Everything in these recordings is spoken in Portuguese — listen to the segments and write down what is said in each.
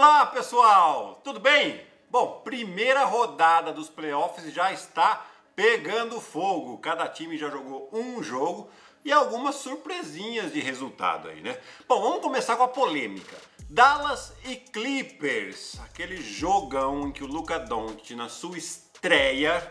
Olá pessoal, tudo bem? Bom, primeira rodada dos playoffs já está pegando fogo. Cada time já jogou um jogo e algumas surpresinhas de resultado aí, né? Bom, vamos começar com a polêmica. Dallas e Clippers, aquele jogão em que o Luca Doncic na sua estreia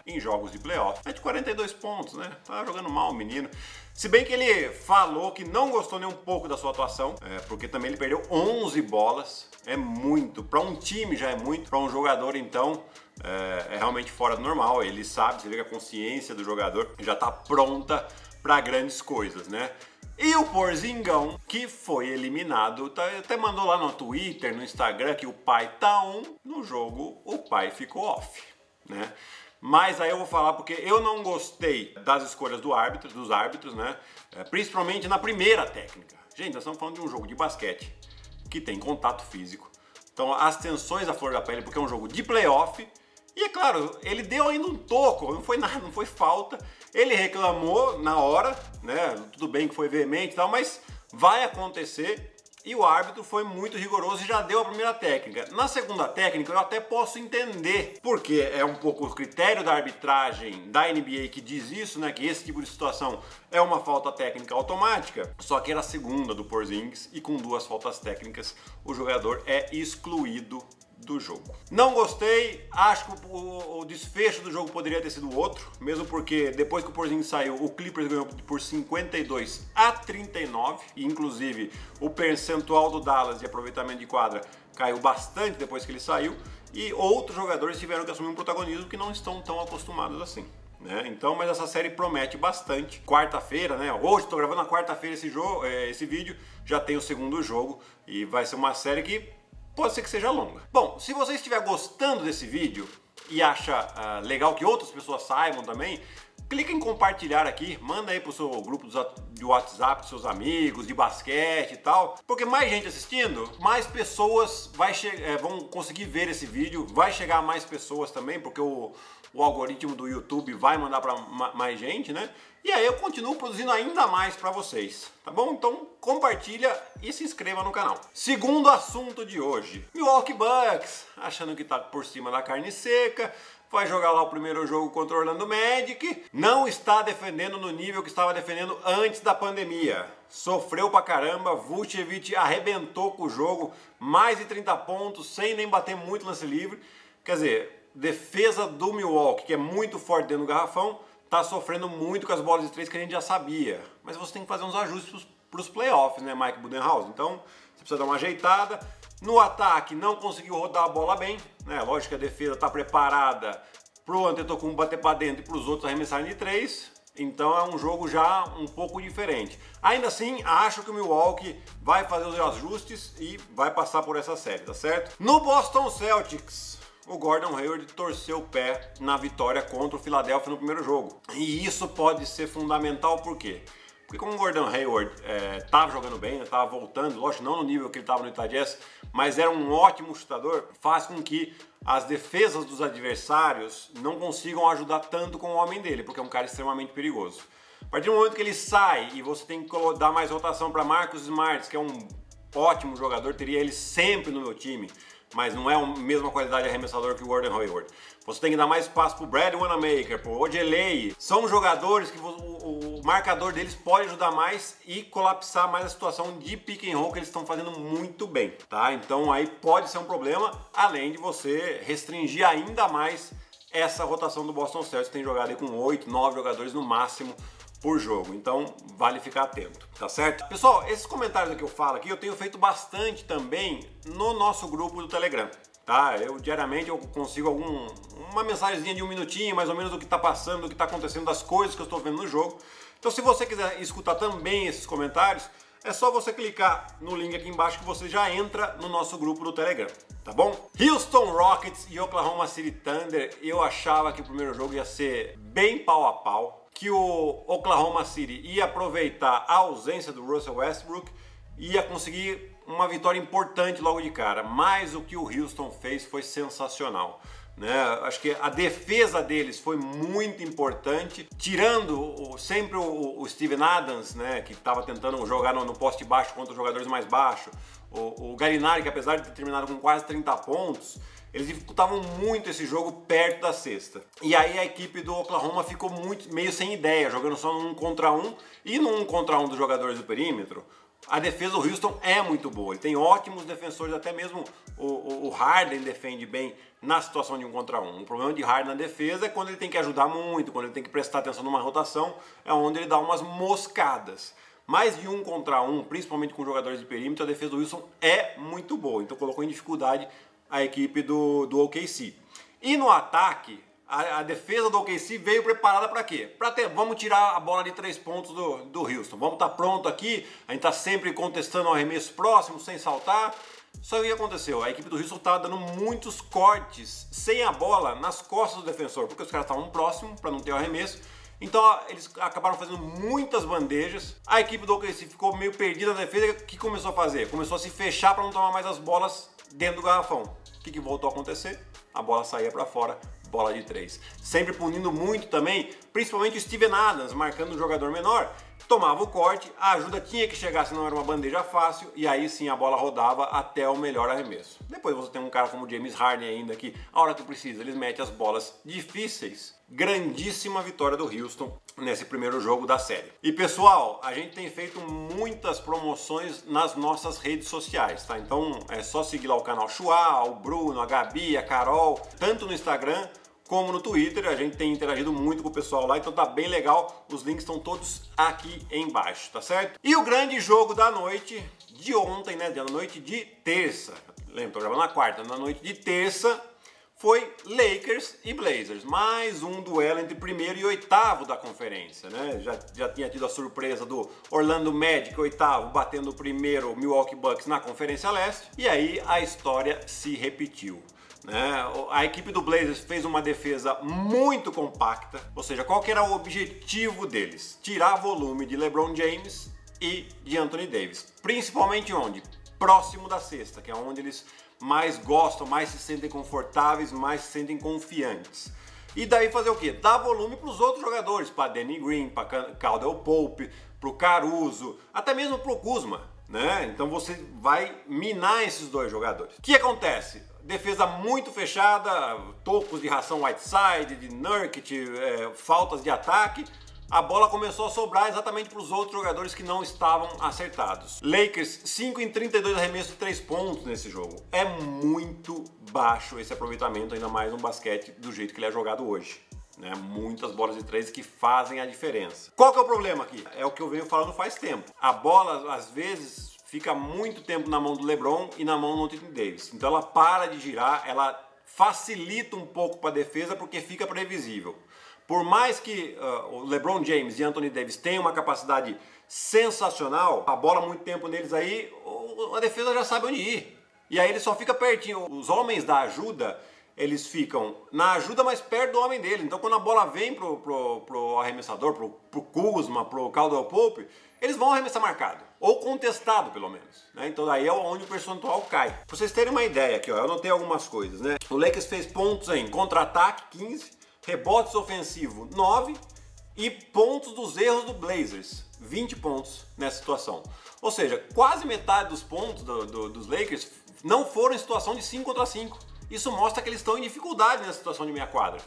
em jogos de playoff. É de 42 pontos, né? Tá jogando mal o menino. Se bem que ele falou que não gostou nem um pouco da sua atuação, é, porque também ele perdeu 11 bolas. É muito. Para um time já é muito. Para um jogador, então, é, é, realmente fora do normal. Ele sabe, você vê que a consciência do jogador já está pronta para grandes coisas, né? E o Porzingão, que foi eliminado, tá, até mandou lá no Twitter, no Instagram, que o pai tá on, no jogo o pai ficou off né? Mas aí eu vou falar porque eu não gostei das escolhas do árbitro, dos árbitros, né? É, principalmente na primeira técnica. Gente, nós estamos falando de um jogo de basquete que tem contato físico. Então as tensões da flor da pele, porque é um jogo de playoff. E é claro, ele deu ainda um toco, não foi nada, não foi falta. Ele reclamou na hora, né? Tudo bem que foi veemente e tal, mas vai acontecer e o árbitro foi muito rigoroso e já deu a primeira técnica. Na segunda técnica eu até posso entender, porque é um pouco o critério da arbitragem da NBA que diz isso, né, que esse tipo de situação é uma falta técnica automática. Só que era a segunda do Porzingis e com duas faltas técnicas o jogador é excluído do jogo. Não gostei, acho que o, o, desfecho do jogo poderia ter sido outro, mesmo porque depois que o Porzingis saiu, o Clippers ganhou por 52 a 39, e inclusive o percentual do Dallas de aproveitamento de quadra caiu bastante depois que ele saiu, e outros jogadores tiveram que assumir um protagonismo que não estão tão acostumados assim. Né? Então, mas essa série promete bastante. Quarta-feira, né? Hoje estou gravando na quarta-feira esse jogo, é, esse vídeo, já tem o segundo jogo e vai ser uma série que pode ser que seja longa. Bom, se você estiver gostando desse vídeo e acha uh, legal que outras pessoas saibam também, clica em compartilhar aqui, manda aí pro seu grupo de WhatsApp, seus amigos, de basquete e tal, porque mais gente assistindo, mais pessoas vai é, vão conseguir ver esse vídeo, vai chegar a mais pessoas também, porque o, o algoritmo do YouTube vai mandar para mais gente, né? E aí eu continuo produzindo ainda mais para vocês, tá bom? Então compartilha e se inscreva no canal. Segundo assunto de hoje, Milwaukee Bucks, achando que tá por cima da carne seca, vai jogar lá o primeiro jogo contra o Orlando Magic, não está defendendo no nível que estava defendendo antes da pandemia. Sofreu pra caramba, Vucevic arrebentou com o jogo, mais de 30 pontos, sem nem bater muito lance livre. Quer dizer, defesa do Milwaukee, que é muito forte dentro do garrafão, tá sofrendo muito com as bolas de três que a gente já sabia. Mas você tem que fazer uns ajustes para os playoffs, né, Mike Budenholzer? Então, você precisa dar uma ajeitada. No ataque, não conseguiu rodar a bola bem, né? Lógico que a defesa está preparada para o Antetokounmpo bater para dentro e para os outros arremessarem de três. Então é um jogo já um pouco diferente. Ainda assim, acho que o Milwaukee vai fazer os ajustes e vai passar por essa série, tá certo? No Boston Celtics, o Gordon Hayward torceu o pé na vitória contra o Philadelphia no primeiro jogo. E isso pode ser fundamental por quê? Porque como o Gordon Hayward estava é, jogando bem, estava né, voltando, lógico, não no nível que ele estava no Utah Jazz, mas era um ótimo chutador, faz com que as defesas dos adversários não consigam ajudar tanto com o homem dele, porque é um cara extremamente perigoso. A partir do momento que ele sai e você tem que dar mais rotação para Marcus Smart, que é um ótimo jogador, teria ele sempre no meu time mas não é a mesma qualidade de arremessador que o Gordon Hayward. Você tem que dar mais espaço pro Brad Wanamaker, pro Ojeley. São jogadores que o, o, marcador deles pode ajudar mais e colapsar mais a situação de pick and roll que eles estão fazendo muito bem, tá? Então aí pode ser um problema, além de você restringir ainda mais essa rotação do Boston Celtics. Tem jogado aí com 8, 9 jogadores no máximo por jogo. Então vale ficar atento, tá certo? Pessoal, esses comentários que eu falo aqui eu tenho feito bastante também no nosso grupo do Telegram. Tá? Eu diariamente eu consigo algum uma mensagenzinha de um minutinho, mais ou menos do que está passando, do que está acontecendo, das coisas que eu estou vendo no jogo. Então, se você quiser escutar também esses comentários, é só você clicar no link aqui embaixo que você já entra no nosso grupo do Telegram, tá bom? Houston Rockets e Oklahoma City Thunder, eu achava que o primeiro jogo ia ser bem pau a pau que o Oklahoma City ia aproveitar a ausência do Russell Westbrook, ia conseguir uma vitória importante logo de cara, mas o que o Houston fez foi sensacional. Né? Acho que a defesa deles foi muito importante, tirando o, sempre o, o, Steven Adams, né, que estava tentando jogar no, no, poste baixo contra os jogadores mais baixos, o, o Galinari, que apesar de ter terminado com quase 30 pontos, eles dificultavam muito esse jogo perto da cesta. E aí a equipe do Oklahoma ficou muito meio sem ideia, jogando só num contra um e num contra um dos jogadores do perímetro a defesa do Houston é muito boa. Ele tem ótimos defensores, até mesmo o, o, Harden defende bem na situação de um contra um. O problema de Harden na defesa é quando ele tem que ajudar muito, quando ele tem que prestar atenção numa rotação, é onde ele dá umas moscadas. Mais de um contra um, principalmente com jogadores de perímetro, a defesa do Wilson é muito boa. Então colocou em dificuldade a equipe do, do OKC. E no ataque, a, a, defesa do OKC veio preparada para quê? Para ter, vamos tirar a bola de três pontos do, do Houston. Vamos estar tá pronto aqui. A gente está sempre contestando o arremesso próximo, sem saltar. Só que o que aconteceu? A equipe do Houston estava dando muitos cortes sem a bola nas costas do defensor, porque os caras estavam próximos para não ter o arremesso. Então eles acabaram fazendo muitas bandejas. A equipe do OKC ficou meio perdida na defesa. O que começou a fazer? Começou a se fechar para não tomar mais as bolas dentro do garrafão. O que, que voltou a acontecer? A bola saía para fora bola de três. Sempre punindo muito também, principalmente o Steven Adams, marcando um jogador menor. Tomava o corte, a ajuda tinha que chegar, senão era uma bandeja fácil, e aí sim a bola rodava até o melhor arremesso. Depois você tem um cara como James Harden ainda que, a hora que precisa, eles metem as bolas difíceis. Grandíssima vitória do Houston nesse primeiro jogo da série. E pessoal, a gente tem feito muitas promoções nas nossas redes sociais, tá? Então é só seguir lá o canal Chua, o Bruno, a Gabi, a Carol, tanto no Instagram como no Twitter. A gente tem interagido muito com o pessoal lá, então tá bem legal. Os links estão todos aqui embaixo, tá certo? E o grande jogo da noite de ontem, né? Da noite de terça. Lembra, gravando na quarta. Na noite de terça foi Lakers e Blazers. Mais um duelo entre primeiro e oitavo da conferência, né? Já, já tinha tido a surpresa do Orlando Magic, oitavo, batendo o primeiro Milwaukee Bucks na Conferência Leste. E aí a história se repetiu. Né? A equipe do Blazers fez uma defesa muito compacta, ou seja, qual era o objetivo deles? Tirar volume de LeBron James e de Anthony Davis, principalmente onde? Próximo da cesta, que é onde eles mais gostam, mais se sentem confortáveis, mais se sentem confiantes. E daí fazer o quê? Dar volume para os outros jogadores, para Danny Green, para Caldwell Pope, para o Caruso, até mesmo para o Kuzma. Né? Então você vai minar esses dois jogadores. O que acontece? defesa muito fechada, tocos de ração Whiteside, de Nurkic, é, faltas de ataque. A bola começou a sobrar exatamente para os outros jogadores que não estavam acertados. Lakers 5 em 32 arremessos de 3 pontos nesse jogo. É muito baixo esse aproveitamento, ainda mais no basquete do jeito que ele é jogado hoje. Né? Muitas bolas de três que fazem a diferença. Qual que é o problema aqui? É o que eu venho falando faz tempo. A bola, às vezes, fica muito tempo na mão do LeBron e na mão do Anthony Davis. Então ela para de girar, ela facilita um pouco para a defesa porque fica previsível. Por mais que uh, o LeBron James e Anthony Davis tenham uma capacidade sensacional, a bola muito tempo neles aí, a defesa já sabe onde ir. E aí ele só fica pertinho. Os homens da ajuda, eles ficam na ajuda mais perto do homem dele. Então quando a bola vem pro, pro, pro arremessador, pro, pro Kuzma, pro Caldwell Pope, eles vão arremessar marcado, ou contestado pelo menos. Né? Então daí é onde o percentual cai. Pra vocês terem uma ideia aqui, ó, eu anotei algumas coisas. Né? O Lakers fez pontos em contra-ataque 15, rebotes ofensivo 9 e pontos dos erros do Blazers, 20 pontos nessa situação. Ou seja, quase metade dos pontos do, do, dos Lakers não foram em situação de 5 contra 5. Isso mostra que eles estão em dificuldade nessa situação de meia quadra.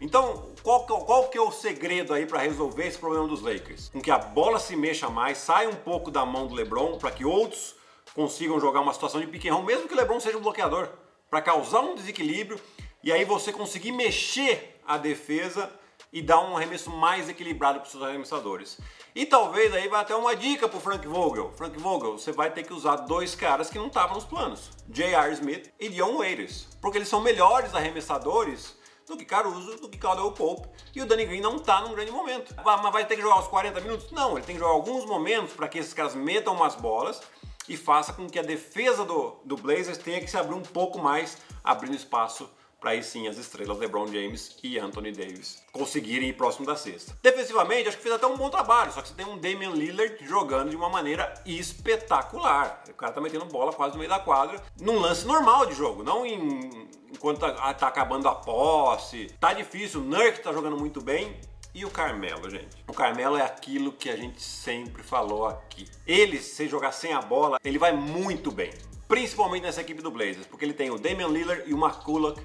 Então, qual qual que é o segredo aí para resolver esse problema dos Lakers? Com que a bola se mexa mais, saia um pouco da mão do LeBron para que outros consigam jogar uma situação de roll, mesmo que o LeBron seja um bloqueador, para causar um desequilíbrio e aí você conseguir mexer a defesa e dar um arremesso mais equilibrado para os seus arremessadores. E talvez aí vai até uma dica para o Frank Vogel. Frank Vogel, você vai ter que usar dois caras que não estavam nos planos, J.R. Smith e Dion Waiters, porque eles são melhores arremessadores do que Caruso, do que Caldwell Pope. E o Danny Green não está num grande momento. Mas vai ter que jogar os 40 minutos? Não, ele tem que jogar alguns momentos para que esses caras metam umas bolas e faça com que a defesa do, do Blazers tenha que se abrir um pouco mais, abrindo espaço para aí sim as estrelas LeBron James e Anthony Davis conseguirem ir próximo da cesta. Defensivamente, acho que fez até um bom trabalho, só que você tem um Damian Lillard jogando de uma maneira espetacular. O cara tá metendo bola quase no meio da quadra, num lance normal de jogo, não em enquanto tá, tá acabando a posse. Tá difícil, o Nurk tá jogando muito bem, e o Carmelo, gente? O Carmelo é aquilo que a gente sempre falou aqui. Ele, se jogar sem a bola, ele vai muito bem. Principalmente nessa equipe do Blazers, porque ele tem o Damian Lillard e o McCulloch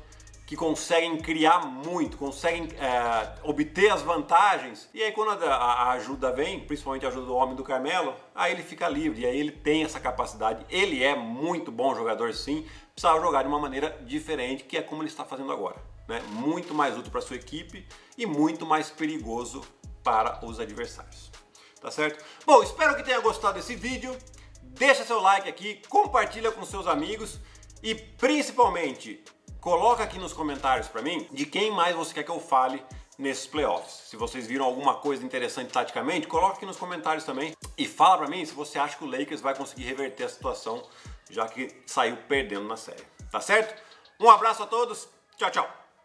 que conseguem criar muito, conseguem é, obter as vantagens. E aí quando a, a, ajuda vem, principalmente a ajuda do homem do Carmelo, aí ele fica livre. E aí ele tem essa capacidade. Ele é muito bom jogador, sim. Precisava jogar de uma maneira diferente, que é como ele está fazendo agora. Né? Muito mais útil para sua equipe e muito mais perigoso para os adversários. Tá certo? Bom, espero que tenha gostado desse vídeo. Deixa seu like aqui, compartilha com seus amigos e principalmente Coloca aqui nos comentários para mim de quem mais você quer que eu fale nesses playoffs. Se vocês viram alguma coisa interessante taticamente, coloca aqui nos comentários também e fala para mim se você acha que o Lakers vai conseguir reverter a situação já que saiu perdendo na série. Tá certo? Um abraço a todos. Tchau, tchau.